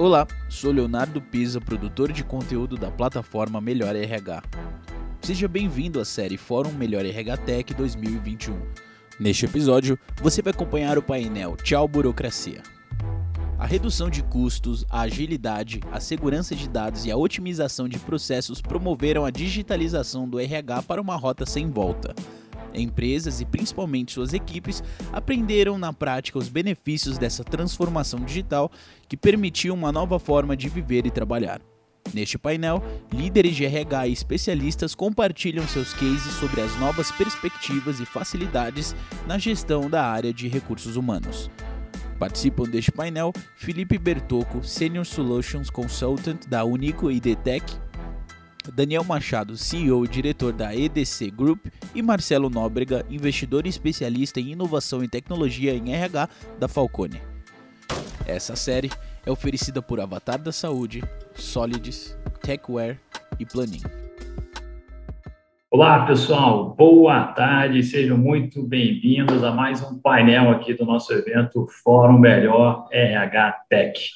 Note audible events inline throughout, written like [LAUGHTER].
Olá, sou Leonardo Pisa, produtor de conteúdo da plataforma Melhor RH. Seja bem-vindo à série Fórum Melhor RH Tech 2021. Neste episódio, você vai acompanhar o painel Tchau Burocracia. A redução de custos, a agilidade, a segurança de dados e a otimização de processos promoveram a digitalização do RH para uma rota sem volta. Empresas e principalmente suas equipes aprenderam na prática os benefícios dessa transformação digital que permitiu uma nova forma de viver e trabalhar. Neste painel, líderes de RH e especialistas compartilham seus cases sobre as novas perspectivas e facilidades na gestão da área de recursos humanos. Participam deste painel Felipe Bertocco, Senior Solutions Consultant da Unico IDTech, Daniel Machado, CEO e diretor da EDC Group, e Marcelo Nóbrega, investidor e especialista em inovação e tecnologia em RH da Falcone. Essa série é oferecida por Avatar da Saúde, Solids, Techware e Planin. Olá, pessoal. Boa tarde. Sejam muito bem-vindos a mais um painel aqui do nosso evento Fórum Melhor RH Tech.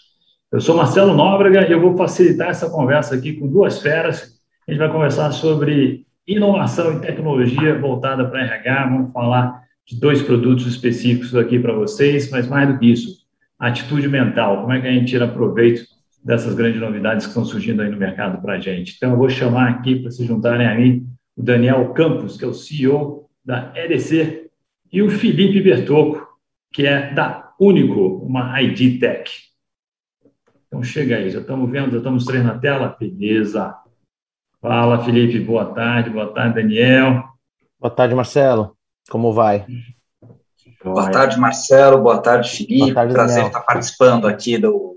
Eu sou Marcelo Nóbrega e eu vou facilitar essa conversa aqui com duas feras. A gente vai conversar sobre inovação e tecnologia voltada para RH. Vamos falar de dois produtos específicos aqui para vocês, mas mais do que isso, atitude mental. Como é que a gente tira proveito dessas grandes novidades que estão surgindo aí no mercado para a gente? Então, eu vou chamar aqui para se juntarem a mim o Daniel Campos, que é o CEO da EDC, e o Felipe Bertocco, que é da Único, uma ID Tech. Então, chega aí, já estamos vendo, já estamos três na tela? Beleza. Fala, Felipe, boa tarde, boa tarde, Daniel. Boa tarde, Marcelo. Como vai? Boa tarde, Marcelo. Boa tarde, Felipe. Boa tarde, Prazer estar participando aqui do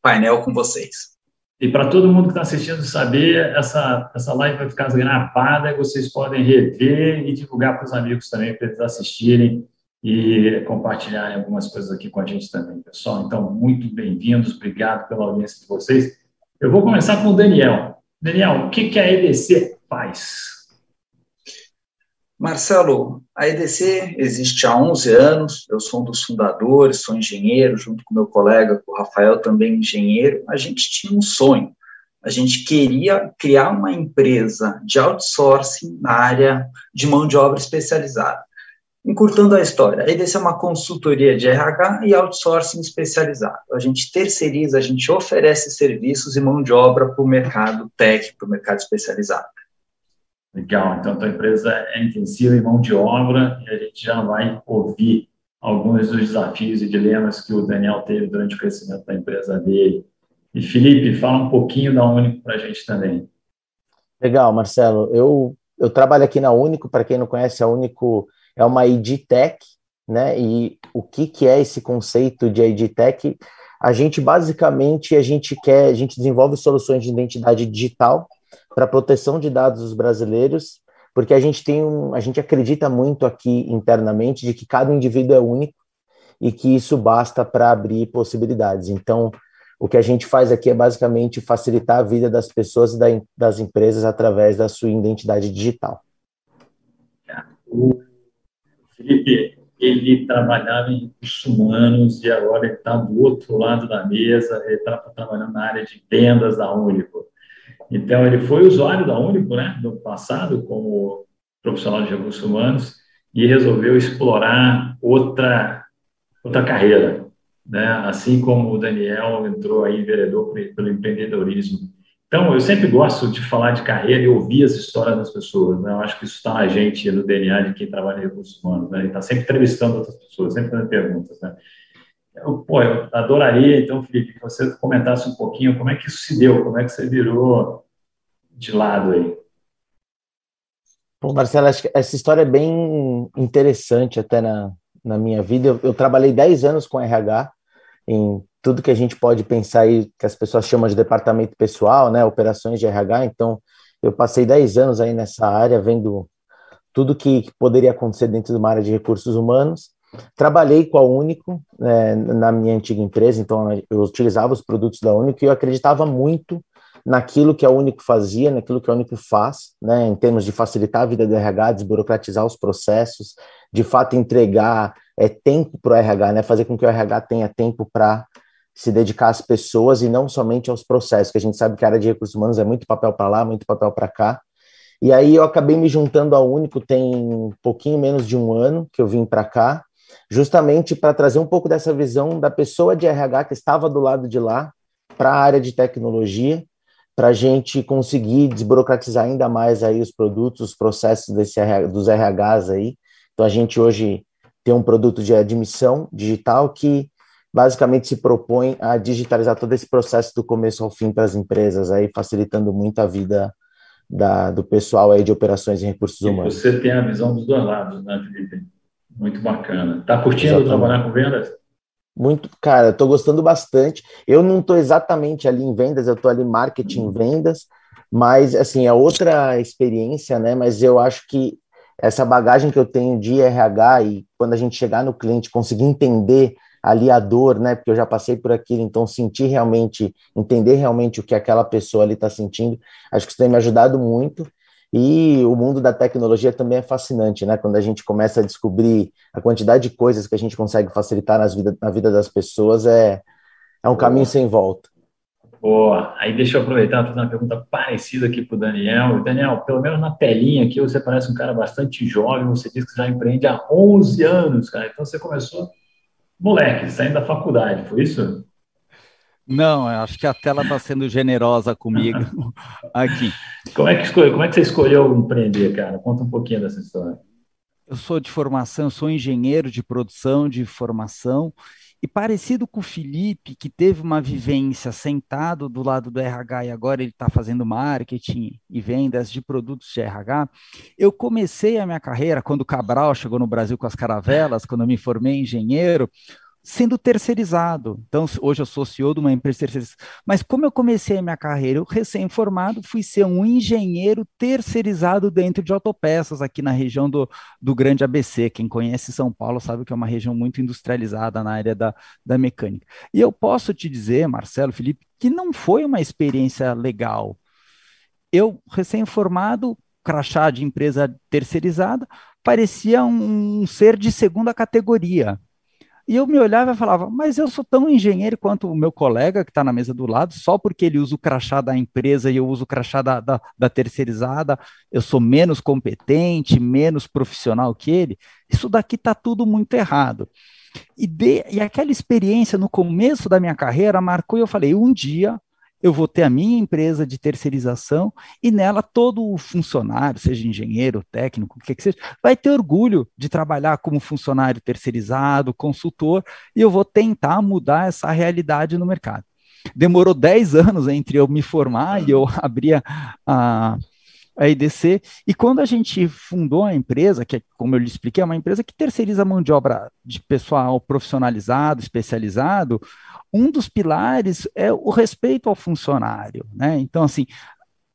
painel com vocês. E para todo mundo que está assistindo saber, essa, essa live vai ficar gravada e vocês podem rever e divulgar para os amigos também, para eles assistirem e compartilharem algumas coisas aqui com a gente também, pessoal. Então, muito bem-vindos, obrigado pela audiência de vocês. Eu vou começar com o Daniel. Daniel, o que, que a EDC faz? Marcelo, a EDC existe há 11 anos, eu sou um dos fundadores, sou engenheiro, junto com meu colega, o Rafael, também engenheiro. A gente tinha um sonho, a gente queria criar uma empresa de outsourcing na área de mão de obra especializada. Encurtando a história, a EDC é uma consultoria de RH e outsourcing especializado. A gente terceiriza, a gente oferece serviços e mão de obra para o mercado tech, para o mercado especializado. Legal, então a tua empresa é intensiva em mão de obra e a gente já vai ouvir alguns dos desafios e dilemas que o Daniel teve durante o crescimento da empresa dele. E Felipe, fala um pouquinho da Único para a gente também. Legal, Marcelo. Eu, eu trabalho aqui na Único, para quem não conhece, a Único é uma ID Tech, né? E o que, que é esse conceito de ID Tech? A gente basicamente a gente quer, a gente desenvolve soluções de identidade digital para proteção de dados dos brasileiros, porque a gente tem um, a gente acredita muito aqui internamente de que cada indivíduo é único e que isso basta para abrir possibilidades. Então, o que a gente faz aqui é basicamente facilitar a vida das pessoas e da, das empresas através da sua identidade digital. Felipe, ele trabalhava em recursos humanos e agora está do outro lado da mesa, ele está trabalhando na área de vendas da Único. Então, ele foi usuário da Único, né, no passado, como profissional de recursos humanos, e resolveu explorar outra, outra carreira, né, assim como o Daniel entrou aí vereador pelo empreendedorismo. Então, eu sempre gosto de falar de carreira e ouvir as histórias das pessoas, né, eu acho que isso está na gente, no DNA de quem trabalha em recursos humanos, né, está sempre entrevistando outras pessoas, sempre fazendo perguntas, né. Eu, pô, eu adoraria, então, Felipe, que você comentasse um pouquinho como é que isso se deu, como é que você virou de lado aí. Bom, Marcelo, acho que essa história é bem interessante até na, na minha vida. Eu, eu trabalhei 10 anos com RH, em tudo que a gente pode pensar aí, que as pessoas chamam de departamento pessoal, né, operações de RH, então eu passei 10 anos aí nessa área, vendo tudo que poderia acontecer dentro de uma área de recursos humanos, Trabalhei com a Único né, na minha antiga empresa, então eu utilizava os produtos da Único e eu acreditava muito naquilo que a Único fazia, naquilo que a Único faz, né, em termos de facilitar a vida do RH, desburocratizar os processos, de fato entregar é, tempo para o RH, né, fazer com que o RH tenha tempo para se dedicar às pessoas e não somente aos processos, que a gente sabe que a área de recursos humanos é muito papel para lá, muito papel para cá. E aí eu acabei me juntando ao Único tem um pouquinho menos de um ano que eu vim para cá, justamente para trazer um pouco dessa visão da pessoa de RH que estava do lado de lá para a área de tecnologia, para a gente conseguir desburocratizar ainda mais aí os produtos, os processos desse, dos RHs aí. Então a gente hoje tem um produto de admissão digital que basicamente se propõe a digitalizar todo esse processo do começo ao fim para as empresas, aí facilitando muito a vida da, do pessoal aí de operações e recursos e humanos. Você tem a visão dos dois lados, né, Felipe? Muito bacana. Tá curtindo Exatamente. trabalhar com vendas? Muito, cara, estou gostando bastante. Eu não estou exatamente ali em vendas, eu estou ali marketing uhum. vendas, mas assim, é outra experiência, né? Mas eu acho que essa bagagem que eu tenho de RH e quando a gente chegar no cliente, conseguir entender ali a dor, né? Porque eu já passei por aquilo, então sentir realmente, entender realmente o que aquela pessoa ali está sentindo, acho que isso tem me ajudado muito. E o mundo da tecnologia também é fascinante, né? Quando a gente começa a descobrir a quantidade de coisas que a gente consegue facilitar nas vida, na vida das pessoas, é, é um caminho sem volta. Boa. Aí deixa eu aproveitar e fazer uma pergunta parecida aqui para o Daniel. Daniel, pelo menos na telinha aqui, você parece um cara bastante jovem, você disse que já empreende há 11 anos, cara. Então você começou moleque, saindo da faculdade, foi isso? Não, acho que a tela está sendo generosa comigo [LAUGHS] aqui. Como é, que escolheu, como é que você escolheu empreender, cara? Conta um pouquinho dessa história. Eu sou de formação, sou engenheiro de produção de formação e parecido com o Felipe, que teve uma vivência sentado do lado do RH e agora ele está fazendo marketing e vendas de produtos de RH, eu comecei a minha carreira quando o Cabral chegou no Brasil com as caravelas, quando eu me formei engenheiro, sendo terceirizado. Então, hoje eu sou CEO de uma empresa terceirizada. Mas como eu comecei a minha carreira, eu recém-formado, fui ser um engenheiro terceirizado dentro de autopeças aqui na região do, do Grande ABC. Quem conhece São Paulo sabe que é uma região muito industrializada na área da, da mecânica. E eu posso te dizer, Marcelo, Felipe, que não foi uma experiência legal. Eu, recém-formado, crachá de empresa terceirizada, parecia um, um ser de segunda categoria e eu me olhava e falava, mas eu sou tão engenheiro quanto o meu colega que está na mesa do lado, só porque ele usa o crachá da empresa e eu uso o crachá da, da, da terceirizada, eu sou menos competente, menos profissional que ele. Isso daqui está tudo muito errado. E, de, e aquela experiência no começo da minha carreira marcou e eu falei: um dia eu vou ter a minha empresa de terceirização e nela todo funcionário, seja engenheiro, técnico, o que, que seja, vai ter orgulho de trabalhar como funcionário terceirizado, consultor, e eu vou tentar mudar essa realidade no mercado. Demorou 10 anos entre eu me formar e eu [LAUGHS] abrir a, a, a IDC, e quando a gente fundou a empresa, que é, como eu lhe expliquei, é uma empresa que terceiriza mão de obra de pessoal profissionalizado, especializado, um dos pilares é o respeito ao funcionário, né? Então, assim,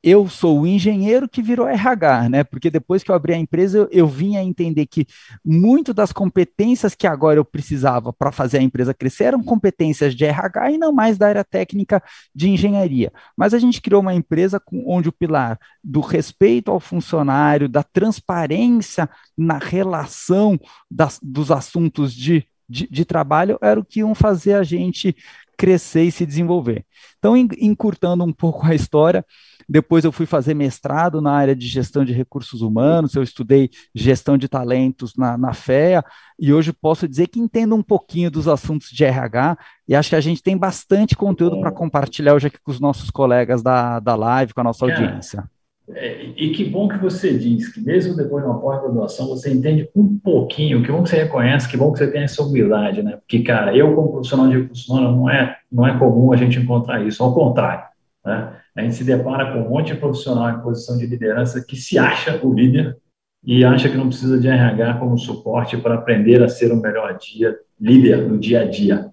eu sou o engenheiro que virou RH, né? Porque depois que eu abri a empresa, eu, eu vim a entender que muito das competências que agora eu precisava para fazer a empresa crescer eram competências de RH e não mais da área técnica de engenharia. Mas a gente criou uma empresa com, onde o pilar do respeito ao funcionário, da transparência na relação das, dos assuntos de de, de trabalho era o que iam fazer a gente crescer e se desenvolver. Então, encurtando um pouco a história, depois eu fui fazer mestrado na área de gestão de recursos humanos, eu estudei gestão de talentos na, na FEA, e hoje posso dizer que entendo um pouquinho dos assuntos de RH, e acho que a gente tem bastante conteúdo para compartilhar hoje aqui com os nossos colegas da, da live, com a nossa audiência. É, e que bom que você diz que mesmo depois de uma pós-graduação você entende um pouquinho, que bom que você reconhece, que bom que você tem essa humildade, né? Porque, cara, eu como profissional de recursos humanos não é, não é comum a gente encontrar isso, ao contrário, né? A gente se depara com um monte de profissional em posição de liderança que se acha o líder e acha que não precisa de RH como suporte para aprender a ser o melhor dia, líder no dia a dia.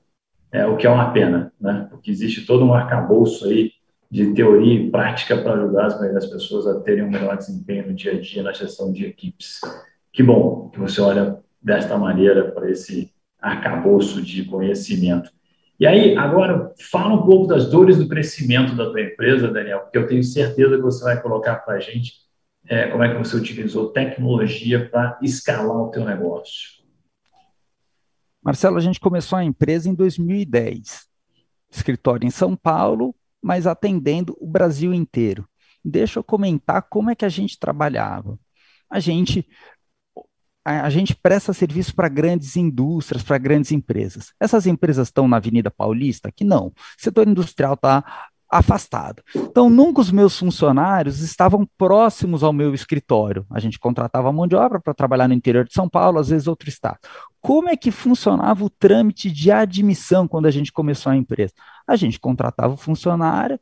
É, o que é uma pena, né? Porque existe todo um arcabouço aí de teoria e prática para ajudar as, as pessoas a terem um melhor desempenho no dia a dia na gestão de equipes. Que bom que você olha desta maneira para esse arcabouço de conhecimento. E aí, agora, fala um pouco das dores do crescimento da tua empresa, Daniel, porque eu tenho certeza que você vai colocar para a gente é, como é que você utilizou tecnologia para escalar o teu negócio. Marcelo, a gente começou a empresa em 2010 escritório em São Paulo, mas atendendo o Brasil inteiro. Deixa eu comentar como é que a gente trabalhava. A gente a, gente presta serviço para grandes indústrias, para grandes empresas. Essas empresas estão na Avenida Paulista? Que não. O setor industrial está afastado. Então, nunca os meus funcionários estavam próximos ao meu escritório. A gente contratava mão de obra para trabalhar no interior de São Paulo, às vezes outro estado. Como é que funcionava o trâmite de admissão quando a gente começou a empresa? A gente contratava o funcionário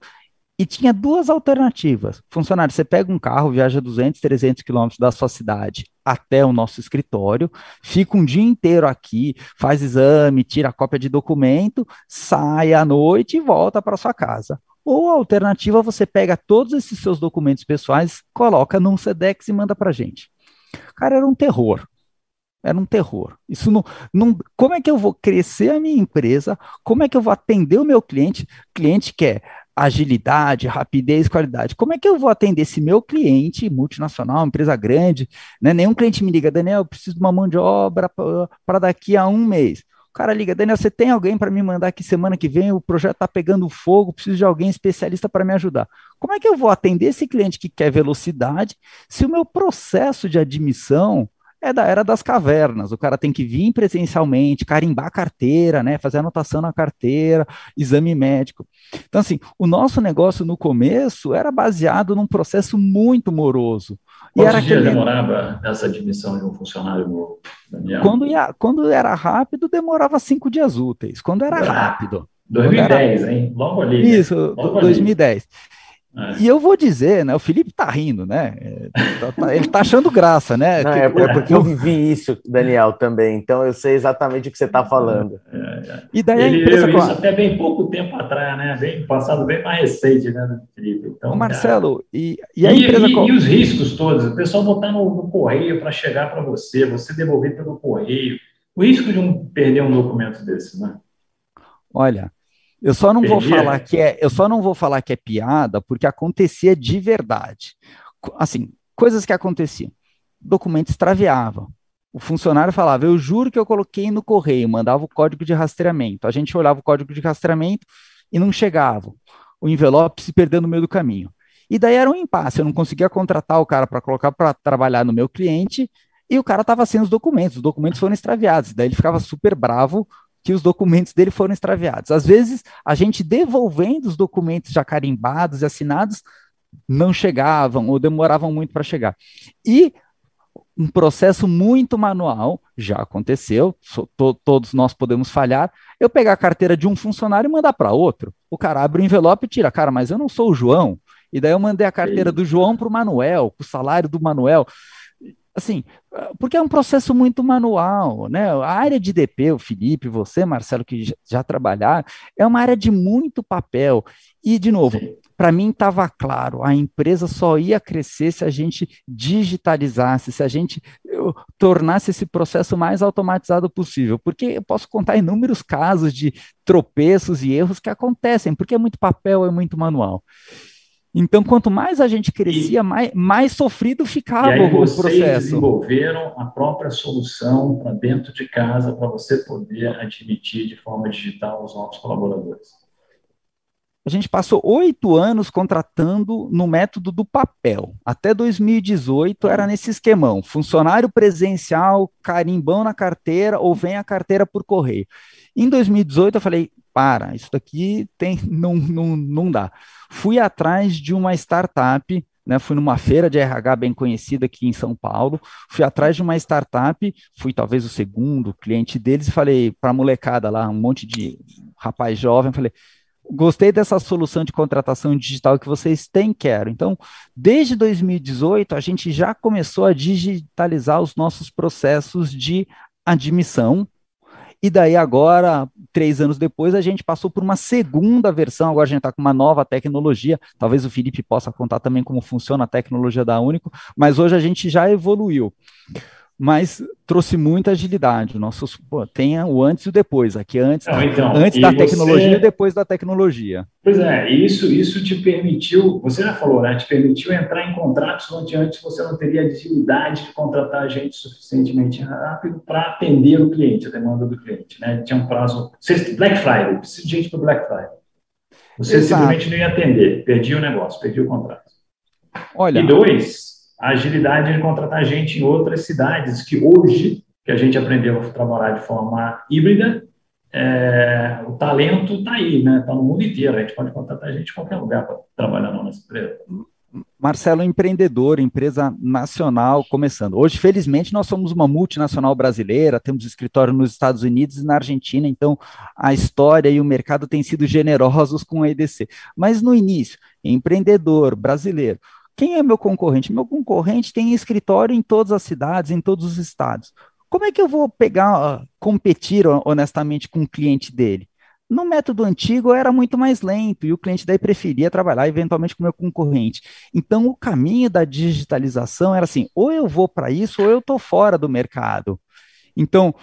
e tinha duas alternativas. Funcionário, você pega um carro, viaja 200, 300 quilômetros da sua cidade até o nosso escritório, fica um dia inteiro aqui, faz exame, tira cópia de documento, sai à noite e volta para sua casa. Ou a alternativa, você pega todos esses seus documentos pessoais, coloca num SEDEX e manda para gente. Cara, era um terror. Era um terror. Isso não, não. Como é que eu vou crescer a minha empresa? Como é que eu vou atender o meu cliente? Cliente quer agilidade, rapidez, qualidade. Como é que eu vou atender esse meu cliente multinacional, empresa grande? Né? Nenhum cliente me liga, Daniel, eu preciso de uma mão de obra para daqui a um mês cara liga, Daniel, você tem alguém para me mandar aqui semana que vem? O projeto está pegando fogo, preciso de alguém especialista para me ajudar. Como é que eu vou atender esse cliente que quer velocidade se o meu processo de admissão é da era das cavernas. O cara tem que vir presencialmente, carimbar a carteira, né, fazer anotação na carteira, exame médico. Então, assim, o nosso negócio no começo era baseado num processo muito moroso. Quantos e era dias aquele... demorava essa admissão de um funcionário novo, Daniel? Quando, ia, quando era rápido, demorava cinco dias úteis. Quando era ah, rápido. 2010, era... hein? Logo ali. Né? Isso, Logo 2010. Ali. É. E eu vou dizer, né? O Felipe tá rindo, né? É, tá, tá, ele tá achando graça, né? Não, é, é porque eu vivi isso, Daniel, também. Então eu sei exatamente o que você está falando. É, é, e daí ele a empresa isso até bem pouco tempo atrás, né? Bem passado, bem mais recente, né, Felipe? Então, Marcelo, e, e a e, empresa e, e, os riscos todos? O pessoal botar no, no correio para chegar para você, você devolver pelo correio. O risco de um perder um documento desse, né? Olha, eu só não vou falar que é, eu só não vou falar que é piada, porque acontecia de verdade. Assim, coisas que aconteciam. Documento extraviava. O funcionário falava: "Eu juro que eu coloquei no correio", mandava o código de rastreamento. A gente olhava o código de rastreamento e não chegava. O envelope se perdeu no meio do caminho. E daí era um impasse, eu não conseguia contratar o cara para colocar para trabalhar no meu cliente, e o cara estava sem os documentos, os documentos foram extraviados. Daí ele ficava super bravo que os documentos dele foram extraviados. Às vezes, a gente devolvendo os documentos já carimbados e assinados, não chegavam ou demoravam muito para chegar. E um processo muito manual, já aconteceu, so, to, todos nós podemos falhar, eu pegar a carteira de um funcionário e mandar para outro. O cara abre o envelope e tira, cara, mas eu não sou o João. E daí eu mandei a carteira do João para o Manuel, o salário do Manuel assim, porque é um processo muito manual, né? A área de DP, o Felipe, você, Marcelo, que já, trabalharam, é uma área de muito papel. E, de novo, para mim estava claro, a empresa só ia crescer se a gente digitalizasse, se a gente tornasse esse processo mais automatizado possível, porque eu posso contar inúmeros casos de tropeços e erros que acontecem, porque é muito papel, é muito manual. Então, quanto mais a gente crescia, e, mais, mais sofrido ficava e aí o vocês processo. desenvolveram a própria solução para dentro de casa para você poder admitir de forma digital os novos colaboradores. A gente passou oito anos contratando no método do papel. Até 2018 era nesse esquemão: funcionário presencial, carimbão na carteira ou vem a carteira por correio. Em 2018 eu falei: para, isso daqui tem, [LAUGHS] não, não, não dá Fui atrás de uma startup, né, fui numa feira de RH bem conhecida aqui em São Paulo, fui atrás de uma startup, fui talvez o segundo cliente deles e falei para a molecada lá, um monte de rapaz jovem, falei, gostei dessa solução de contratação digital que vocês têm, quero. Então, desde 2018, a gente já começou a digitalizar os nossos processos de admissão, e daí agora, três anos depois, a gente passou por uma segunda versão, agora a gente está com uma nova tecnologia, talvez o Felipe possa contar também como funciona a tecnologia da Único, mas hoje a gente já evoluiu. Mas trouxe muita agilidade. O nosso pô, tem o antes e o depois. Aqui antes, Não, então, antes da você... tecnologia e depois da tecnologia. Pois é, isso isso te permitiu, você já falou, né? Te permitiu entrar em contratos onde antes você não teria agilidade de contratar gente suficientemente rápido para atender o cliente, a demanda do cliente, né? Tinha um prazo, Black Friday, preciso de gente para Black Friday. Você Exato. simplesmente não ia atender, perdia o negócio, perdia o contrato. Olha, e dois, a agilidade de contratar gente em outras cidades, que hoje, que a gente aprendeu a trabalhar de forma híbrida, é, o talento está aí, né? Está no mundo inteiro. A gente pode contratar gente em qualquer lugar para trabalhar na nossa empresa. Marcelo, empreendedor, empresa nacional começando. Hoje, felizmente, nós somos uma multinacional brasileira, temos escritório nos Estados Unidos e na Argentina, então a história e o mercado têm sido generosos com a EDC. Mas no início, empreendedor brasileiro, quem é meu concorrente? Meu concorrente tem escritório em todas as cidades, em todos os estados. Como é que eu vou pegar, competir honestamente com o cliente dele? No método antigo era muito mais lento e o cliente daí preferia trabalhar eventualmente com o meu concorrente. Então o caminho da digitalização era assim: ou eu vou para isso ou eu estou fora do mercado. Então,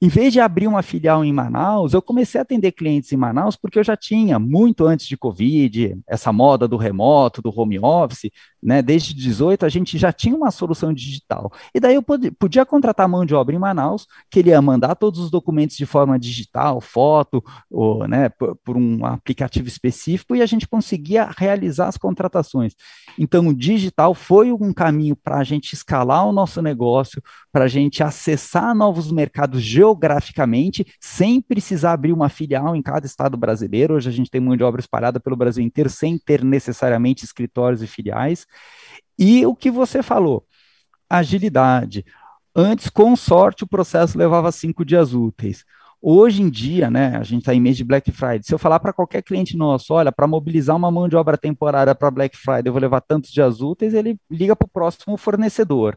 em vez de abrir uma filial em Manaus, eu comecei a atender clientes em Manaus porque eu já tinha, muito antes de Covid, essa moda do remoto, do home office, né? Desde 18 a gente já tinha uma solução digital. E daí eu podia contratar mão de obra em Manaus, que ele ia mandar todos os documentos de forma digital, foto, ou, né, por, por um aplicativo específico, e a gente conseguia realizar as contratações. Então, o digital foi um caminho para a gente escalar o nosso negócio, para a gente acessar novos mercados geograficamente, sem precisar abrir uma filial em cada estado brasileiro. Hoje a gente tem mão de obra espalhada pelo Brasil inteiro, sem ter necessariamente escritórios e filiais. E o que você falou, agilidade. Antes, com sorte, o processo levava cinco dias úteis. Hoje em dia, né, a gente está em mês de Black Friday. Se eu falar para qualquer cliente nosso, olha, para mobilizar uma mão de obra temporária para Black Friday, eu vou levar tantos dias úteis, ele liga para o próximo fornecedor.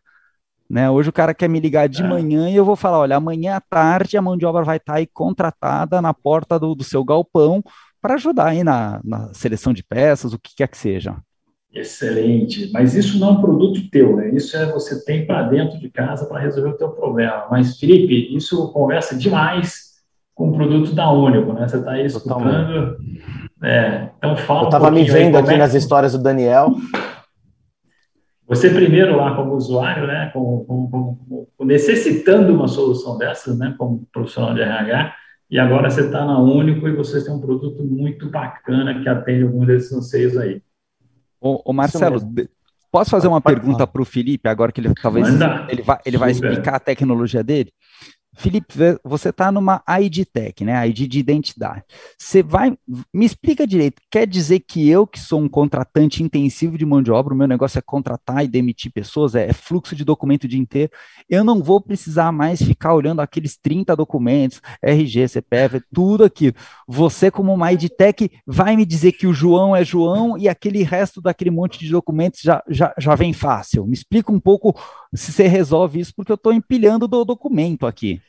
Né? Hoje o cara quer me ligar de é. manhã e eu vou falar, olha, amanhã à tarde a mão de obra vai estar tá aí contratada na porta do, do seu galpão para ajudar aí na, na, seleção de peças, o que quer que seja. Excelente, mas isso não é um produto teu, né? Isso é você tem para dentro de casa para resolver o teu problema. Mas Felipe, isso conversa demais com o produto da Único, né? Você está aí escutando. É, então fala. Eu estava um me vendo aqui é nas histórias do Daniel. Você primeiro lá como usuário, né, como, como, como, necessitando uma solução dessas, né, como profissional de RH, e agora você está na Único e vocês têm um produto muito bacana que atende alguns desses anseios aí. Ô, ô Marcelo, posso fazer uma pergunta para o Felipe, agora que ele talvez ele vai, ele vai explicar a tecnologia dele? Felipe, você está numa ID Tech, né? ID de identidade. Você vai. Me explica direito. Quer dizer que eu, que sou um contratante intensivo de mão de obra, o meu negócio é contratar e demitir pessoas, é, é fluxo de documento o dia inteiro, eu não vou precisar mais ficar olhando aqueles 30 documentos, RG, CPF, tudo aquilo. Você, como uma ID Tech, vai me dizer que o João é João e aquele resto daquele monte de documentos já, já, já vem fácil. Me explica um pouco se você resolve isso, porque eu estou empilhando do documento aqui.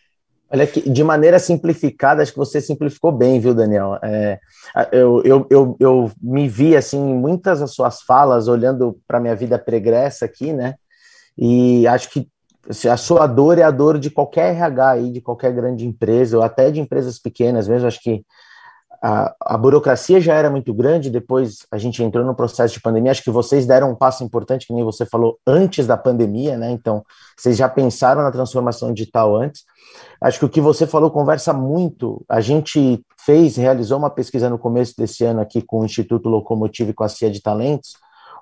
Olha que de maneira simplificada, acho que você simplificou bem, viu, Daniel? É, eu, eu, eu, eu me vi assim em muitas das suas falas olhando para minha vida pregressa aqui, né? E acho que assim, a sua dor é a dor de qualquer RH aí, de qualquer grande empresa, ou até de empresas pequenas mesmo. Acho que a, a, burocracia já era muito grande, depois a gente entrou no processo de pandemia. Acho que vocês deram um passo importante, que nem você falou, antes da pandemia, né? Então, vocês já pensaram na transformação digital antes. Acho que o que você falou conversa muito. A gente fez, realizou uma pesquisa no começo desse ano aqui com o Instituto Locomotivo e com a CIA de Talentos,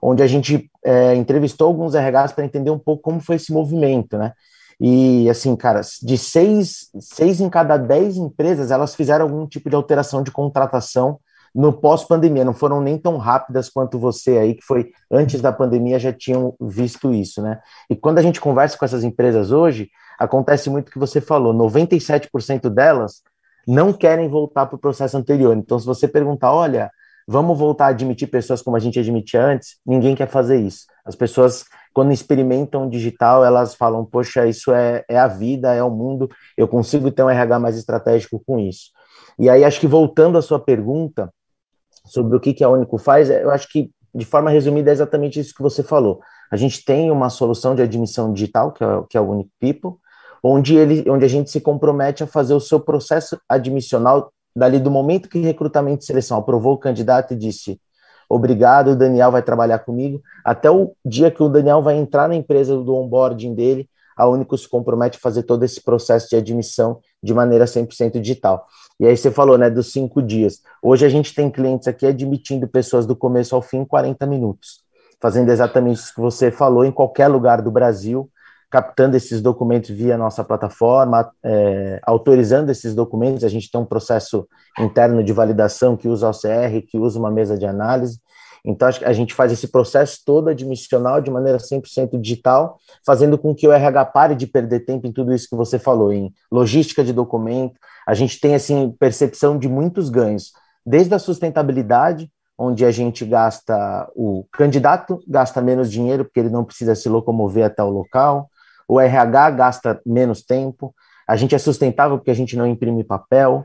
onde a gente é, entrevistou alguns RHs para entender um pouco como foi esse movimento, né? E assim, cara, de seis, seis em cada dez empresas, elas fizeram algum tipo de alteração de contratação no pós-pandemia, não foram nem tão rápidas quanto você aí, que foi antes da pandemia, já tinham visto isso, né? E quando a gente conversa com essas empresas hoje, acontece muito o que você falou, 97% delas não querem voltar para o processo anterior. Então, se você perguntar, olha, vamos voltar a admitir pessoas como a gente admitia antes, ninguém quer fazer isso. As pessoas quando experimentam digital, elas falam: Poxa, isso é, é a vida, é o mundo, eu consigo ter um RH mais estratégico com isso. E aí, acho que voltando à sua pergunta sobre o que, que a Único faz, eu acho que de forma resumida, é exatamente isso que você falou. A gente tem uma solução de admissão digital, que é, que é o Unique People, onde, ele, onde a gente se compromete a fazer o seu processo admissional dali do momento que recrutamento e seleção aprovou o candidato e disse obrigado, o Daniel vai trabalhar comigo, até o dia que o Daniel vai entrar na empresa do onboarding dele, a Único se compromete a fazer todo esse processo de admissão de maneira 100% digital. E aí você falou, né, dos cinco dias. Hoje a gente tem clientes aqui admitindo pessoas do começo ao fim em 40 minutos, fazendo exatamente isso que você falou em qualquer lugar do Brasil, captando esses documentos via nossa plataforma, é, autorizando esses documentos. A gente tem um processo interno de validação que usa OCR, que usa uma mesa de análise. Então, a gente faz esse processo todo admissional de maneira 100% digital, fazendo com que o RH pare de perder tempo em tudo isso que você falou, em logística de documento. A gente tem, assim, percepção de muitos ganhos, desde a sustentabilidade, onde a gente gasta, o candidato gasta menos dinheiro, porque ele não precisa se locomover até o local, o RH gasta menos tempo, a gente é sustentável porque a gente não imprime papel,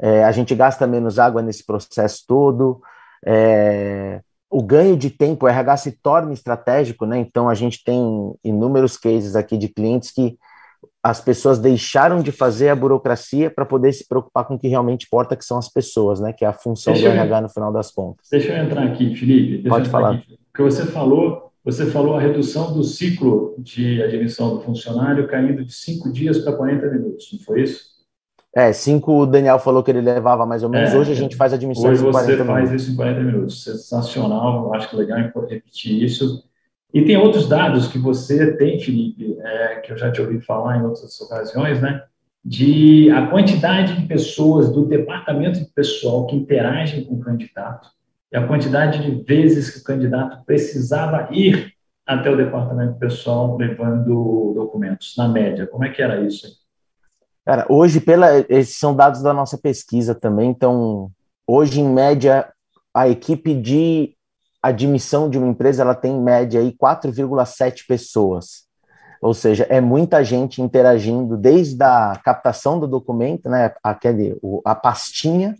é, a gente gasta menos água nesse processo todo, é, o ganho de tempo, o RH se torna estratégico, né? Então a gente tem inúmeros cases aqui de clientes que as pessoas deixaram de fazer a burocracia para poder se preocupar com o que realmente importa, que são as pessoas, né? Que é a função deixa do RH no final das contas. Deixa eu entrar aqui, Felipe. Pode falar. Aqui. O que você falou, você falou a redução do ciclo de admissão do funcionário caindo de cinco dias para 40 minutos, não foi isso? É, cinco o Daniel falou que ele levava mais ou menos. É, hoje a gente faz admissões em 40 minutos. Hoje você faz isso em 40 minutos. Sensacional, acho que legal repetir isso. E tem outros dados que você tem, Felipe, é, que eu já te ouvi falar em outras ocasiões, né? De a quantidade de pessoas do departamento de pessoal que interagem com o candidato e a quantidade de vezes que o candidato precisava ir até o departamento pessoal levando documentos, na média. Como é que era isso? Cara, hoje, pela, esses são dados da nossa pesquisa também, então, hoje, em média, a equipe de admissão de uma empresa, ela tem em média aí 4,7 pessoas. Ou seja, é muita gente interagindo desde a captação do documento, né, aquele, a pastinha,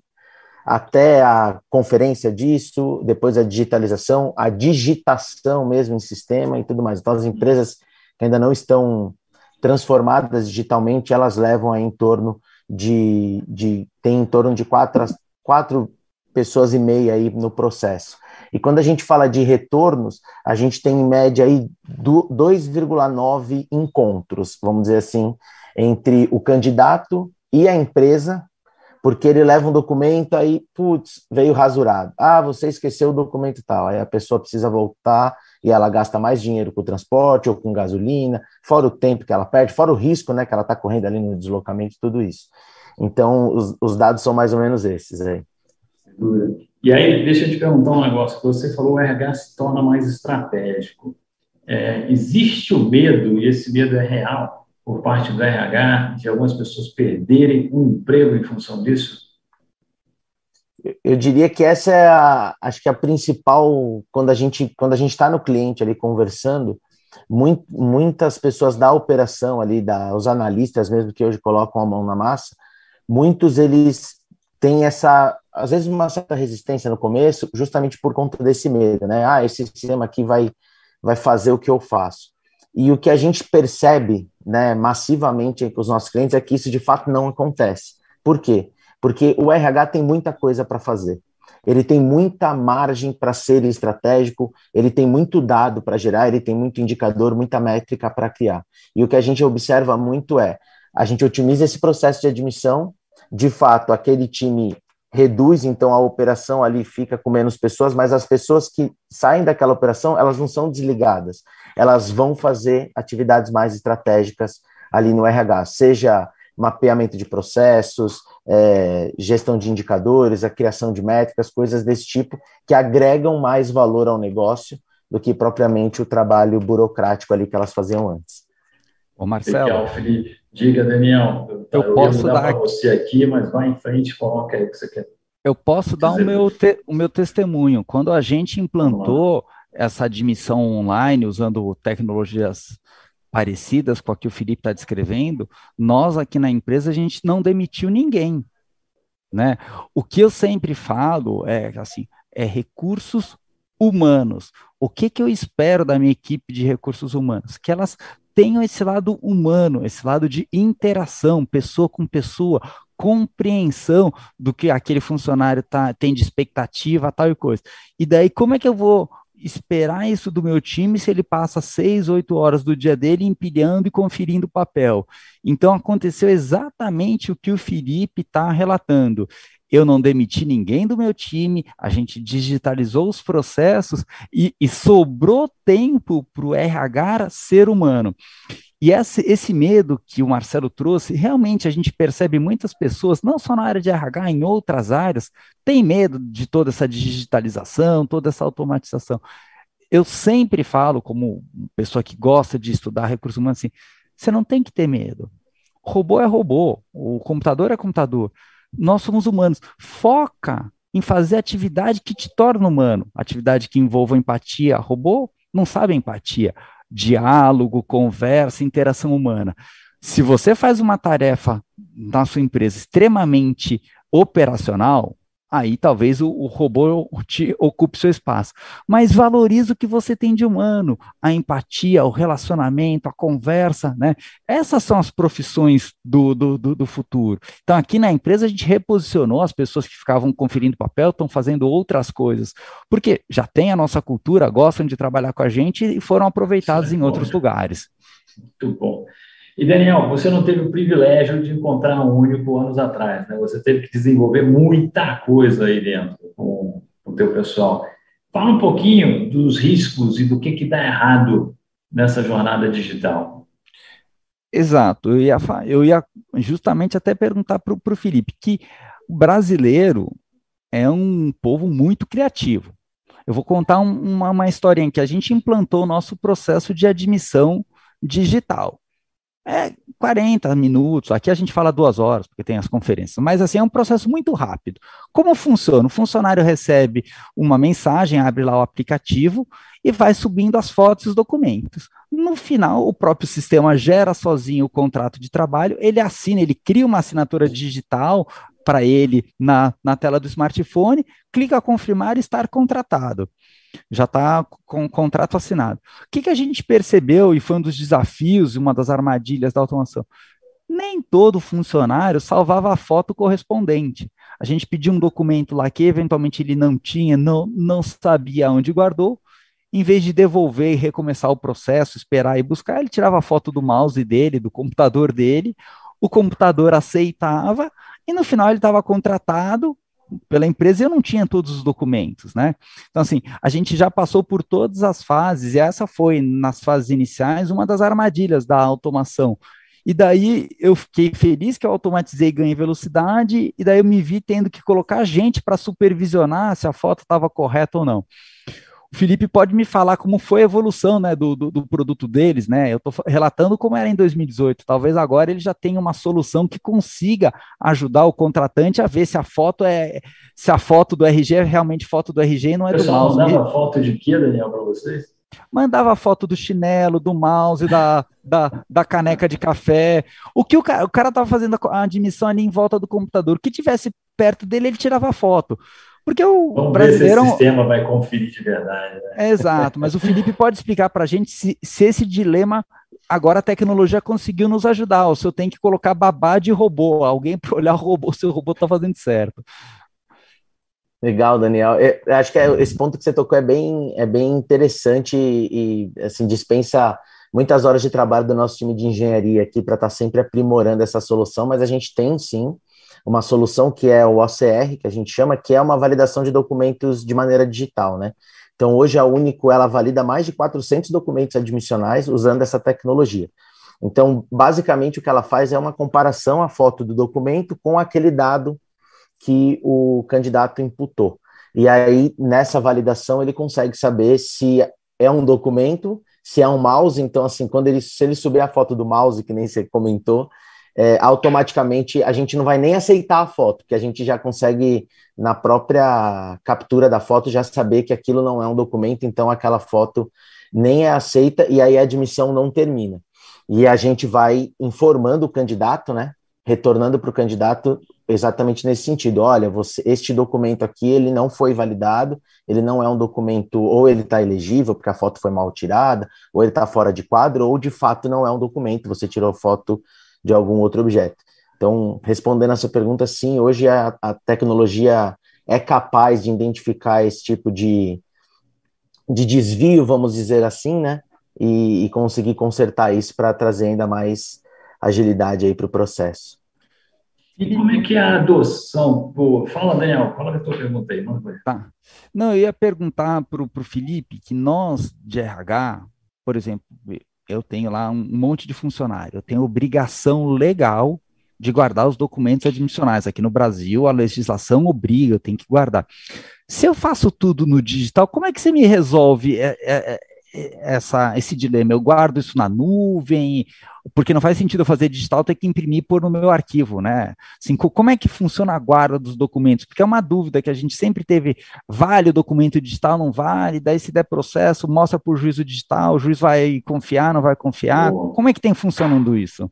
até a conferência disso, depois a digitalização, a digitação mesmo em sistema e tudo mais. Então, as empresas que ainda não estão transformadas digitalmente, elas levam em torno de, de tem em torno de quatro, quatro pessoas e meia aí no processo. E quando a gente fala de retornos, a gente tem em média aí 2,9 encontros, vamos dizer assim, entre o candidato e a empresa, porque ele leva um documento aí, putz, veio rasurado. Ah, você esqueceu o documento tal. Aí a pessoa precisa voltar e ela gasta mais dinheiro com transporte ou com gasolina, fora o tempo que ela perde, fora o risco né, que ela está correndo ali no deslocamento, tudo isso. Então, os, os dados são mais ou menos esses aí. E aí, deixa eu te perguntar um negócio, que você falou o RH se torna mais estratégico. É, existe o medo, e esse medo é real, por parte do RH, de algumas pessoas perderem um emprego em função disso? eu diria que essa é a, acho que a principal quando a gente quando a gente está no cliente ali conversando, muito, muitas pessoas da operação ali, da, os analistas mesmo que hoje colocam a mão na massa, muitos eles têm essa às vezes uma certa resistência no começo, justamente por conta desse medo, né? Ah, esse sistema aqui vai vai fazer o que eu faço. E o que a gente percebe, né, massivamente com os nossos clientes é que isso de fato não acontece. Por quê? porque o RH tem muita coisa para fazer. Ele tem muita margem para ser estratégico, ele tem muito dado para gerar, ele tem muito indicador, muita métrica para criar. E o que a gente observa muito é, a gente otimiza esse processo de admissão, de fato, aquele time reduz, então a operação ali fica com menos pessoas, mas as pessoas que saem daquela operação, elas não são desligadas, elas vão fazer atividades mais estratégicas ali no RH, seja mapeamento de processos, é, gestão de indicadores, a criação de métricas, coisas desse tipo, que agregam mais valor ao negócio do que propriamente o trabalho burocrático ali que elas faziam antes. Ô Marcelo. Legal, Felipe. Diga, Daniel. Eu, eu posso dar para você aqui, mas vai em frente coloca aí o que você quer. Eu posso dar o meu, te, o meu testemunho. Quando a gente implantou essa admissão online usando tecnologias parecidas com a que o Felipe está descrevendo, nós aqui na empresa a gente não demitiu ninguém, né? O que eu sempre falo é assim, é recursos humanos. O que, que eu espero da minha equipe de recursos humanos? Que elas tenham esse lado humano, esse lado de interação, pessoa com pessoa, compreensão do que aquele funcionário tá, tem de expectativa, tal e coisa. E daí, como é que eu vou esperar isso do meu time se ele passa seis, oito horas do dia dele empilhando e conferindo papel? Então, aconteceu exatamente o que o Felipe está relatando eu não demiti ninguém do meu time, a gente digitalizou os processos e, e sobrou tempo para o RH ser humano. E esse, medo que o Marcelo trouxe, realmente a gente percebe muitas pessoas, não só na área de RH, em outras áreas, tem medo de toda essa digitalização, toda essa automatização. Eu sempre falo, como pessoa que gosta de estudar recursos humanos, assim, você não tem que ter medo. Robô é robô, o computador é computador nós somos humanos. Foca em fazer atividade que te torna humano, atividade que envolva empatia. Robô não sabe empatia, diálogo, conversa, interação humana. Se você faz uma tarefa na sua empresa extremamente operacional, aí talvez o, o, robô te ocupe seu espaço. Mas valoriza o que você tem de humano, a empatia, o relacionamento, a conversa, né? Essas são as profissões do, do, do, do futuro. Então, aqui na empresa, a gente reposicionou as pessoas que ficavam conferindo papel, estão fazendo outras coisas, porque já tem a nossa cultura, gostam de trabalhar com a gente e foram aproveitados é em outros lugares. Muito bom. E Daniel, você não teve o privilégio de encontrar um único anos atrás, né? Você teve que desenvolver muita coisa aí dentro com, o teu pessoal. Fala um pouquinho dos riscos e do que que dá errado nessa jornada digital. Exato, eu ia, eu ia justamente até perguntar para o Felipe que o brasileiro é um povo muito criativo. Eu vou contar um, uma, uma historinha que a gente implantou o nosso processo de admissão digital. É 40 minutos, aqui a gente fala duas horas, porque tem as conferências, mas assim, é um processo muito rápido. Como funciona? O funcionário recebe uma mensagem, abre lá o aplicativo e vai subindo as fotos e os documentos. No final, o próprio sistema gera sozinho o contrato de trabalho, ele assina, ele cria uma assinatura digital para ele na, na tela do smartphone, clica confirmar e estar contratado já está com o contrato assinado. O que, que a gente percebeu, e foi um dos desafios, uma das armadilhas da automação? Nem todo funcionário salvava a foto correspondente. A gente pediu um documento lá que eventualmente ele não tinha, não, não sabia onde guardou. Em vez de devolver e recomeçar o processo, esperar e buscar, ele tirava a foto do mouse dele, do computador dele, o computador aceitava, e no final ele estava contratado, pela empresa eu não tinha todos os documentos, né? Então, assim, a gente já passou por todas as fases, e essa foi, nas fases iniciais, uma das armadilhas da automação. E daí eu fiquei feliz que eu automatizei e ganhei velocidade, e daí eu me vi tendo que colocar gente para supervisionar se a foto estava correta ou não. Felipe pode me falar como foi a evolução né, do, do, do produto deles, né? Eu estou relatando como era em 2018. Talvez agora ele já tenha uma solução que consiga ajudar o contratante a ver se a foto é se a foto do RG é realmente foto do RG e não é do mouse. Mandava foto de quê, Daniel, para vocês? Mandava foto do chinelo, do mouse, da, da, da caneca de café. O que o cara, o cara tava fazendo a admissão ali em volta do computador. O que tivesse perto dele, ele tirava foto. Porque o Vamos brasileiro. Ver se o sistema vai conferir de verdade. Né? É, exato, mas o Felipe pode explicar para a gente se, se esse dilema agora a tecnologia conseguiu nos ajudar. O senhor tem que colocar babá de robô, alguém para olhar o robô, se o robô está fazendo certo. Legal, Daniel. Eu acho que é, esse ponto que você tocou é bem, é bem interessante e, e assim dispensa muitas horas de trabalho do nosso time de engenharia aqui para estar tá sempre aprimorando essa solução, mas a gente tem sim uma solução que é o OCR, que a gente chama, que é uma validação de documentos de maneira digital, né? Então, hoje a Único, ela valida mais de 400 documentos admissionais usando essa tecnologia. Então, basicamente, o que ela faz é uma comparação a foto do documento com aquele dado que o candidato imputou. E aí, nessa validação, ele consegue saber se é um documento, se é um mouse. Então, assim, quando ele, se ele subir a foto do mouse, que nem você comentou, é, automaticamente a gente não vai nem aceitar a foto, que a gente já consegue, na própria captura da foto, já saber que aquilo não é um documento, então aquela foto nem é aceita e aí a admissão não termina. E a gente vai informando o candidato, né? retornando para o candidato exatamente nesse sentido. Olha, você, este documento aqui ele não foi validado, ele não é um documento, ou ele está elegível porque a foto foi mal tirada, ou ele está fora de quadro, ou de fato não é um documento, você tirou foto de algum outro objeto. Então, respondendo essa pergunta, sim, hoje a, a tecnologia é capaz de identificar esse tipo de, de desvio, vamos dizer assim, né? E, e conseguir consertar isso para trazer ainda mais agilidade aí para o processo. E como é que é a adoção? Pô, fala, Daniel, fala a tua pergunta aí. Não, tá. não eu ia perguntar para o Felipe que nós de RH, por exemplo, eu tenho lá um monte de funcionário, eu tenho obrigação legal de guardar os documentos admissionais. Aqui no Brasil, a legislação obriga, eu tenho que guardar. Se eu faço tudo no digital, como é que você me resolve é, é, é, essa, esse dilema? Eu guardo isso na nuvem? Porque não faz sentido eu fazer digital, ter que imprimir e pôr no meu arquivo, né? Assim, como é que funciona a guarda dos documentos? Porque é uma dúvida que a gente sempre teve, vale o documento digital, não vale? Daí se der processo, mostra para o juízo digital, o juiz vai confiar, não vai confiar? Como é que tem funcionando isso?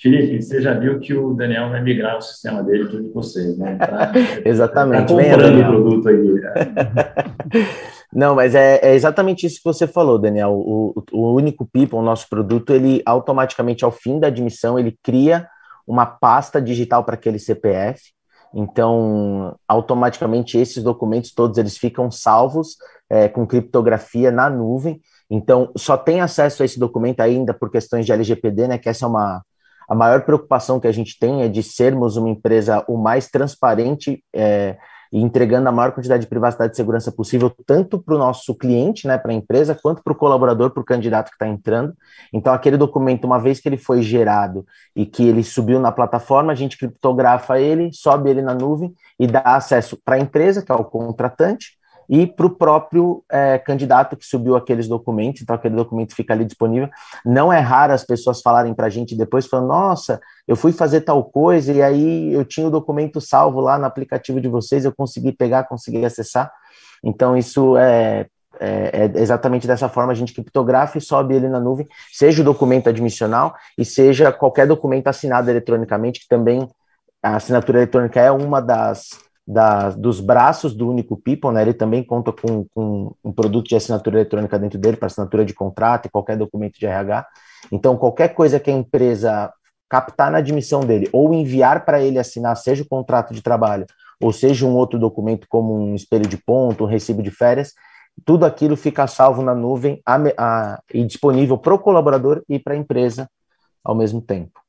Felipe, você já viu que o Daniel vai migrar o sistema dele para de vocês, né? Tá, [LAUGHS] exatamente. Tá comprando o produto aí. [LAUGHS] Não, mas é, é, exatamente isso que você falou, Daniel. O, o único People, o nosso produto, ele automaticamente, ao fim da admissão, ele cria uma pasta digital para aquele CPF. Então, automaticamente, esses documentos todos eles ficam salvos é, com criptografia na nuvem. Então, só tem acesso a esse documento ainda por questões de LGPD, né? Que essa é uma, a maior preocupação que a gente tem é de sermos uma empresa o mais transparente é, e entregando a maior quantidade de privacidade e segurança possível, tanto para o nosso cliente, né, para a empresa, quanto para o colaborador, para o candidato que está entrando. Então, aquele documento, uma vez que ele foi gerado e que ele subiu na plataforma, a gente criptografa ele, sobe ele na nuvem e dá acesso para a empresa, que é o contratante, e para o próprio é, candidato que subiu aqueles documentos, então aquele documento fica ali disponível. Não é raro as pessoas falarem para a gente depois, falando, nossa, eu fui fazer tal coisa e aí eu tinha o documento salvo lá no aplicativo de vocês, eu consegui pegar, consegui acessar. Então isso é, é, é exatamente dessa forma, a gente criptografa e sobe ele na nuvem, seja o documento admissional e seja qualquer documento assinado eletronicamente, que também a assinatura eletrônica é uma das da, dos braços do Único People, né? Ele também conta com, com um produto de assinatura eletrônica dentro dele para assinatura de contrato e qualquer documento de RH. Então, qualquer coisa que a empresa captar na admissão dele ou enviar para ele assinar, seja o contrato de trabalho ou seja um outro documento como um espelho de ponto, um recibo de férias, tudo aquilo fica salvo na nuvem a, a, e disponível para o colaborador e para a empresa ao mesmo tempo.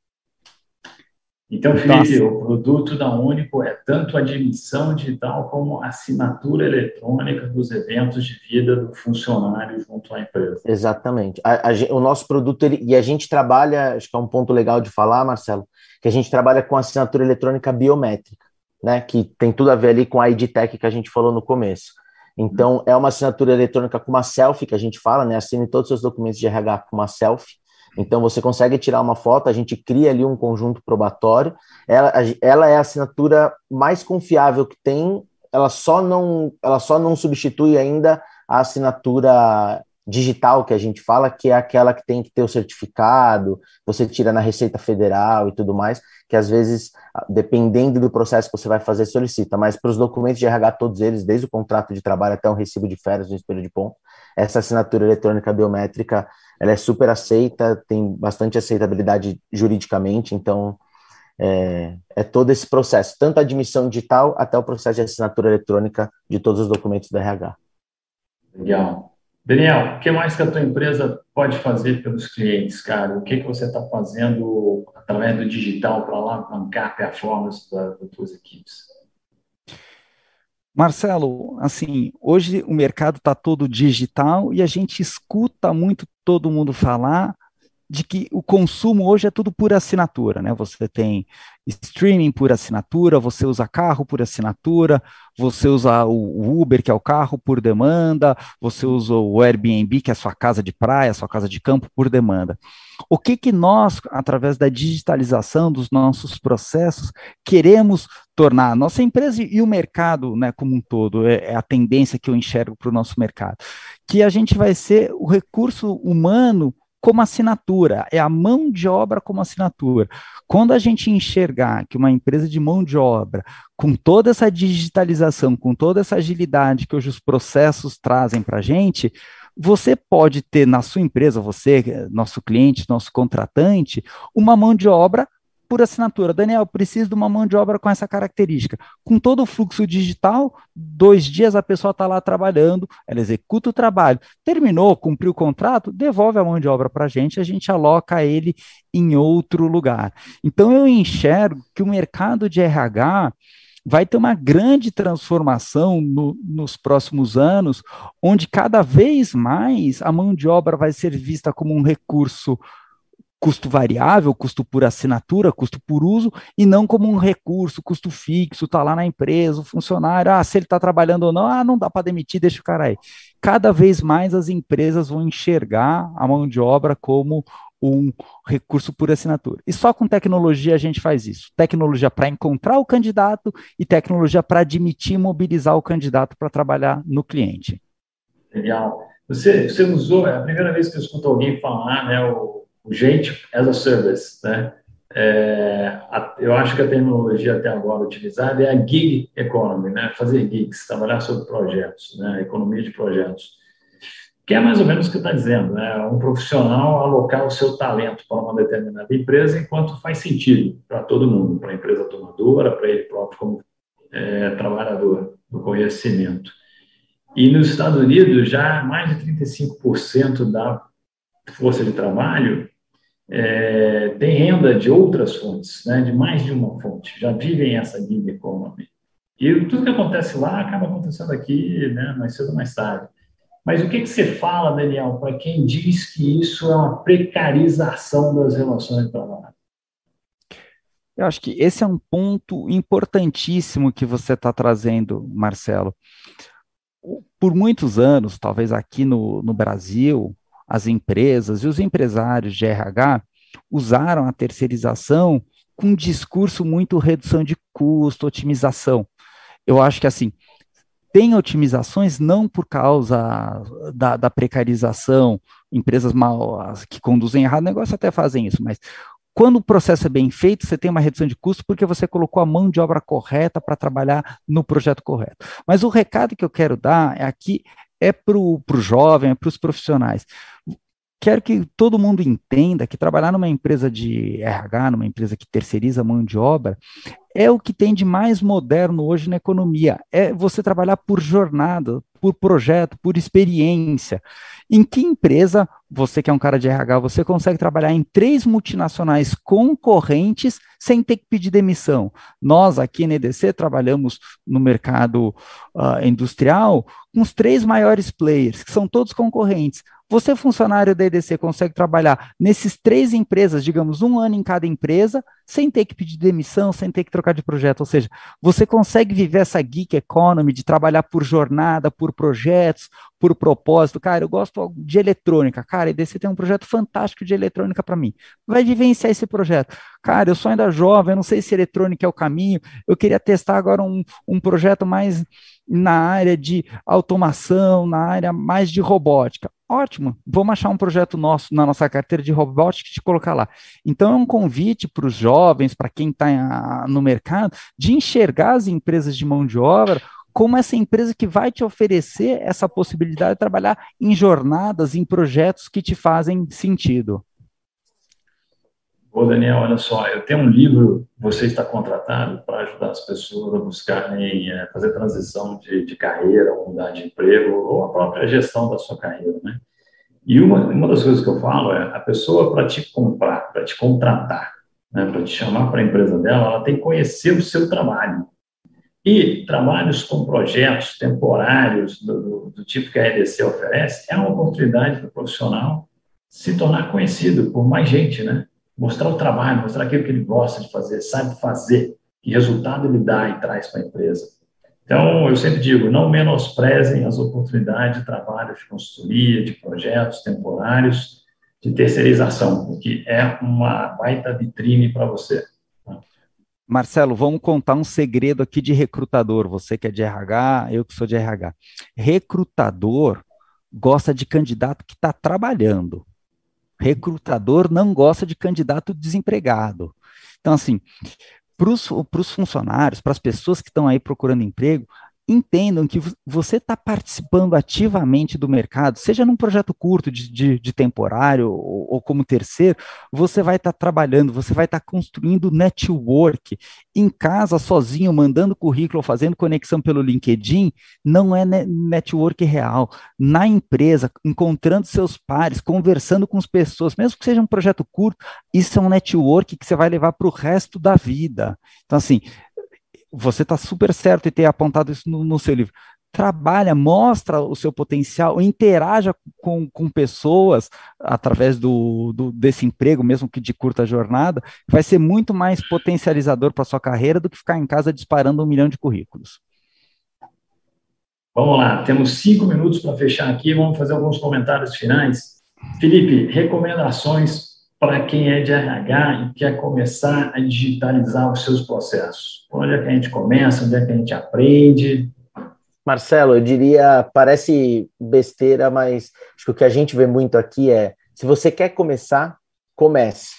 Então, Felipe, Nossa. o produto da Único é tanto admissão digital como assinatura eletrônica dos eventos de vida do funcionário junto à empresa. Exatamente. A, a, o nosso produto, ele, e a gente trabalha, acho que é um ponto legal de falar, Marcelo, que a gente trabalha com assinatura eletrônica biométrica, né, que tem tudo a ver ali com a ID Tech que a gente falou no começo. Então, é uma assinatura eletrônica com uma selfie, que a gente fala, né, assine todos os seus documentos de RH com uma selfie, então você consegue tirar uma foto, a gente cria ali um conjunto probatório. Ela, ela é a assinatura mais confiável que tem. Ela só não, ela só não substitui ainda a assinatura digital que a gente fala, que é aquela que tem que ter o certificado, você tira na Receita Federal e tudo mais, que às vezes, dependendo do processo que você vai fazer, solicita. Mas para os documentos de RH, todos eles, desde o contrato de trabalho até um recibo de férias, um espelho de ponto, essa assinatura eletrônica biométrica ela é super aceita, tem bastante aceitabilidade juridicamente, então é, é, todo esse processo, tanto a admissão digital até o processo de assinatura eletrônica de todos os documentos do RH. Legal. Daniel, o que mais que a tua empresa pode fazer pelos clientes, cara? O que, que você está fazendo através do digital para alavancar a performance das tuas equipes? Marcelo, assim, hoje o mercado está todo digital e a gente escuta muito todo mundo falar de que o consumo hoje é tudo por assinatura, né? Você tem streaming por assinatura, você usa carro por assinatura, você usa o Uber, que é o carro, por demanda, você usa o Airbnb, que é a sua casa de praia, a sua casa de campo, por demanda. O que que nós, através da digitalização dos nossos processos, queremos tornar a nossa empresa e o mercado, né, como um todo, é, é a tendência que eu enxergo para o nosso mercado, que a gente vai ser o recurso humano como assinatura, é a mão de obra como assinatura. Quando a gente enxergar que uma empresa de mão de obra, com toda essa digitalização, com toda essa agilidade que hoje os processos trazem para a gente, você pode ter na sua empresa, você, nosso cliente, nosso contratante, uma mão de obra por assinatura. Daniel, preciso de uma mão de obra com essa característica. Com todo o fluxo digital, dois dias a pessoa está lá trabalhando, ela executa o trabalho, terminou, cumpriu o contrato, devolve a mão de obra para a gente, a gente aloca ele em outro lugar. Então eu enxergo que o mercado de RH vai ter uma grande transformação no, nos próximos anos, onde cada vez mais a mão de obra vai ser vista como um recurso custo variável, custo por assinatura, custo por uso, e não como um recurso, custo fixo, está lá na empresa, o funcionário, ah, se ele está trabalhando ou não, ah, não dá para demitir, deixa o cara aí. Cada vez mais as empresas vão enxergar a mão de obra como um recurso por assinatura. E só com tecnologia a gente faz isso. Tecnologia para encontrar o candidato e tecnologia para admitir e mobilizar o candidato para trabalhar no cliente. Legal. Você, você usou, é a primeira vez que eu escuto alguém falar, né, o gente as a service, né? É, a, eu acho que a terminologia até agora utilizada é a gig economy, né? Fazer gigs, trabalhar sobre projetos, né? Economia de projetos. Que é mais ou menos o que está dizendo, né? Um profissional alocar o seu talento para uma determinada empresa enquanto faz sentido para todo mundo, para a empresa tomadora, para ele próprio como é, trabalhador do conhecimento. E nos Estados Unidos, já mais de 35% da força de trabalho é, tem renda de outras fontes, né, de mais de uma fonte, já vivem essa gig economy. E tudo que acontece lá acaba acontecendo aqui, né, mais cedo ou mais tarde. Mas o que, que você fala, Daniel, para quem diz que isso é uma precarização das relações de trabalho? Eu acho que esse é um ponto importantíssimo que você está trazendo, Marcelo. Por muitos anos, talvez aqui no, no Brasil, as empresas e os empresários de RH usaram a terceirização com um discurso muito redução de custo, otimização. Eu acho que assim, tem otimizações não por causa da, da precarização, empresas mal que conduzem errado o negócio até fazem isso, mas quando o processo é bem feito, você tem uma redução de custo porque você colocou a mão de obra correta para trabalhar no projeto correto. Mas o recado que eu quero dar é aqui é para o jovem, é para os profissionais. Quero que todo mundo entenda que trabalhar numa empresa de RH, numa empresa que terceiriza mão de obra, é o que tem de mais moderno hoje na economia. É você trabalhar por jornada, por projeto, por experiência. Em que empresa, você que é um cara de RH, você consegue trabalhar em três multinacionais concorrentes sem ter que pedir demissão? Nós aqui na EDC trabalhamos no mercado uh, industrial com os três maiores players, que são todos concorrentes. Você, funcionário da EDC, consegue trabalhar nesses três empresas, digamos, um ano em cada empresa, sem ter que pedir demissão, sem ter que trocar de projeto. Ou seja, você consegue viver essa geek economy de trabalhar por jornada, por projetos, por propósito. Cara, eu gosto de eletrônica. Cara, a EDC tem um projeto fantástico de eletrônica para mim. Vai vivenciar esse projeto. Cara, eu sou ainda jovem, eu não sei se eletrônica é o caminho. Eu queria testar agora um, um projeto mais na área de automação, na área mais de robótica. Ótimo, vamos achar um projeto nosso na nossa carteira de robótica e te colocar lá. Então é um convite para os jovens, para quem está no mercado, de enxergar as empresas de mão de obra como essa empresa que vai te oferecer essa possibilidade de trabalhar em jornadas, em projetos que te fazem sentido. Ô, Daniel, olha só, eu tenho um livro, você está contratado para ajudar as pessoas a buscarem é, fazer transição de, de, carreira, ou mudar de emprego, ou a própria gestão da sua carreira, né? E uma, uma das coisas que eu falo é, a pessoa para te comprar, para te contratar, né, para te chamar para a empresa dela, ela tem que conhecer o seu trabalho. E trabalhos com projetos temporários do, do, do tipo que a EDC oferece é uma oportunidade para o profissional se tornar conhecido por mais gente, né? Mostrar o trabalho, mostrar aquilo que ele gosta de fazer, sabe fazer, que resultado ele dá e traz para a empresa. Então, eu sempre digo, não menosprezem as oportunidades de trabalho de consultoria, de projetos temporários, de terceirização, porque é uma baita vitrine para você. Marcelo, vamos contar um segredo aqui de recrutador. Você que é de RH, eu que sou de RH. Recrutador gosta de candidato que está trabalhando. Recrutador não gosta de candidato desempregado. Então, assim, para os funcionários, para as pessoas que estão aí procurando emprego, entendam que você está participando ativamente do mercado, seja num projeto curto de, de, de temporário ou, ou, como terceiro, você vai estar tá trabalhando, você vai estar tá construindo network em casa, sozinho, mandando currículo, fazendo conexão pelo LinkedIn, não é network real. Na empresa, encontrando seus pares, conversando com as pessoas, mesmo que seja um projeto curto, isso é um network que você vai levar para o resto da vida. Então, assim, você está super certo em ter apontado isso no, no, seu livro. Trabalha, mostra o seu potencial, interaja com, com pessoas através do, do, desse emprego, mesmo que de curta jornada, vai ser muito mais potencializador para sua carreira do que ficar em casa disparando um milhão de currículos. Vamos lá, temos cinco minutos para fechar aqui, vamos fazer alguns comentários finais. Felipe, recomendações para quem é de RH e quer começar a digitalizar os seus processos? Onde é que a gente começa? Onde é que a gente aprende? Marcelo, eu diria, parece besteira, mas acho que o que a gente vê muito aqui é: se você quer começar, comece.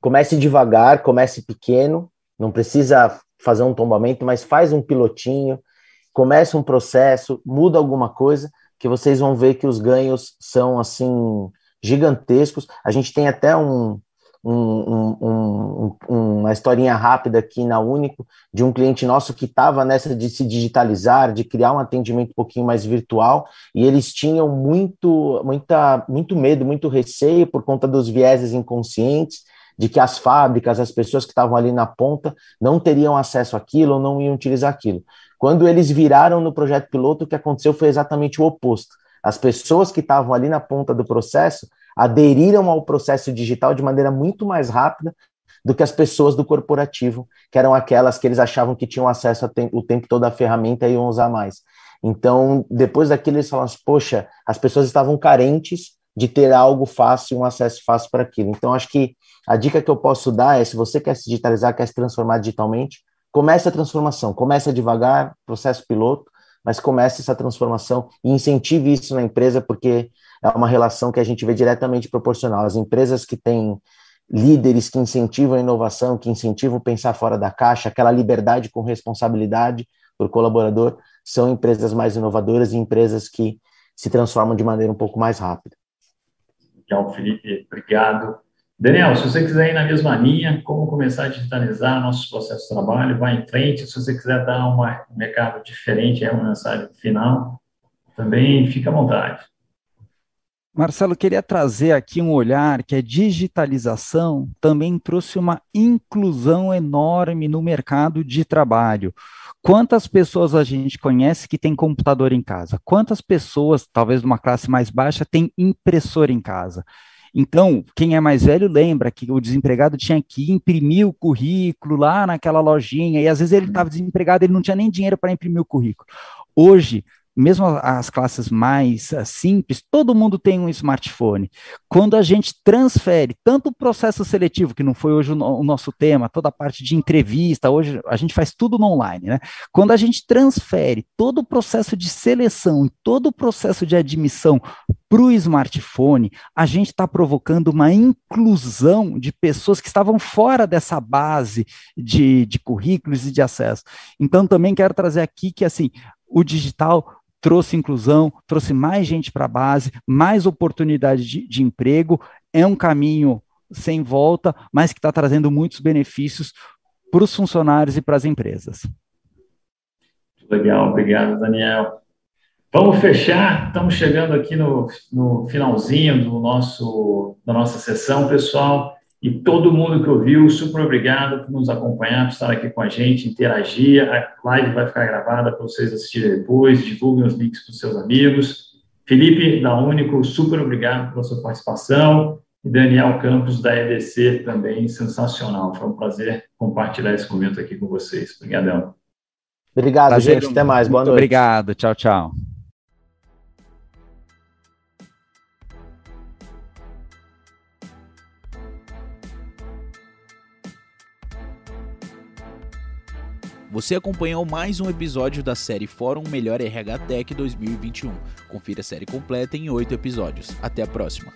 Comece devagar, comece pequeno, não precisa fazer um tombamento, mas faz um pilotinho, comece um processo, muda alguma coisa, que vocês vão ver que os ganhos são assim gigantescos. A gente tem até um, um, um, uma historinha rápida aqui na Único de um cliente nosso que estava nessa de se digitalizar, de criar um atendimento um pouquinho mais virtual, e eles tinham muito, muita, muito medo, muito receio por conta dos vieses inconscientes de que as fábricas, as pessoas que estavam ali na ponta não teriam acesso àquilo ou não iam utilizar aquilo. Quando eles viraram no projeto piloto, o que aconteceu foi exatamente o oposto. As pessoas que estavam ali na ponta do processo aderiram ao processo digital de maneira muito mais rápida do que as pessoas do corporativo, que eram aquelas que eles achavam que tinham acesso o tempo todo à ferramenta e iam usar mais. Então, depois daquilo, eles falaram assim, poxa, as pessoas estavam carentes de ter algo fácil, um acesso fácil para aquilo. Então, acho que a dica que eu posso dar é, se você quer se digitalizar, quer se transformar digitalmente, comece a transformação, comece devagar, processo piloto, mas comece essa transformação e incentive isso na empresa, porque é uma relação que a gente vê diretamente proporcional. As empresas que têm líderes que incentivam a inovação, que incentivam pensar fora da caixa, aquela liberdade com responsabilidade o colaborador, são empresas mais inovadoras e empresas que se transformam de maneira um pouco mais rápida. Legal, Felipe, obrigado. Daniel, se você quiser ir na mesma linha, como começar a digitalizar nossos processos de trabalho, vai em frente. Se você quiser dar uma, um recado diferente, é uma mensagem final, também fica à vontade. Marcelo, queria trazer aqui um olhar que a digitalização também trouxe uma inclusão enorme no mercado de trabalho. Quantas pessoas a gente conhece que tem computador em casa? Quantas pessoas, talvez de uma classe mais baixa, tem impressora em casa? Então, quem é mais velho lembra que o desempregado tinha que imprimir o currículo lá naquela lojinha, e às vezes ele estava desempregado, ele não tinha nem dinheiro para imprimir o currículo. Hoje, mesmo as classes mais uh, simples, todo mundo tem um smartphone. Quando a gente transfere tanto o processo seletivo, que não foi hoje o, o, nosso tema, toda a parte de entrevista, hoje a gente faz tudo no online, né? Quando a gente transfere todo o processo de seleção e todo o processo de admissão para o smartphone, a gente está provocando uma inclusão de pessoas que estavam fora dessa base de, de currículos e de acesso. Então, também quero trazer aqui que, assim, o digital trouxe inclusão, trouxe mais gente para a base, mais oportunidade de, de emprego, é um caminho sem volta, mas que está trazendo muitos benefícios para os funcionários e para as empresas. Legal, obrigado, Daniel. Vamos fechar, estamos chegando aqui no, no finalzinho do nosso, da nossa sessão, pessoal. E todo mundo que ouviu, super obrigado por nos acompanhar, por estar aqui com a gente, interagir. A live vai ficar gravada para vocês assistirem depois. Divulguem os links para os seus amigos. Felipe da Único, super obrigado pela sua participação. E Daniel Campos, da EDC, também sensacional. Foi um prazer compartilhar esse momento aqui com vocês. Obrigadão. Obrigado, prazer, gente. Até mais. Boa noite. Obrigado. Tchau, tchau. Você acompanhou mais um episódio da série Fórum Melhor RH Tech 2021. Confira a série completa em oito episódios. Até a próxima.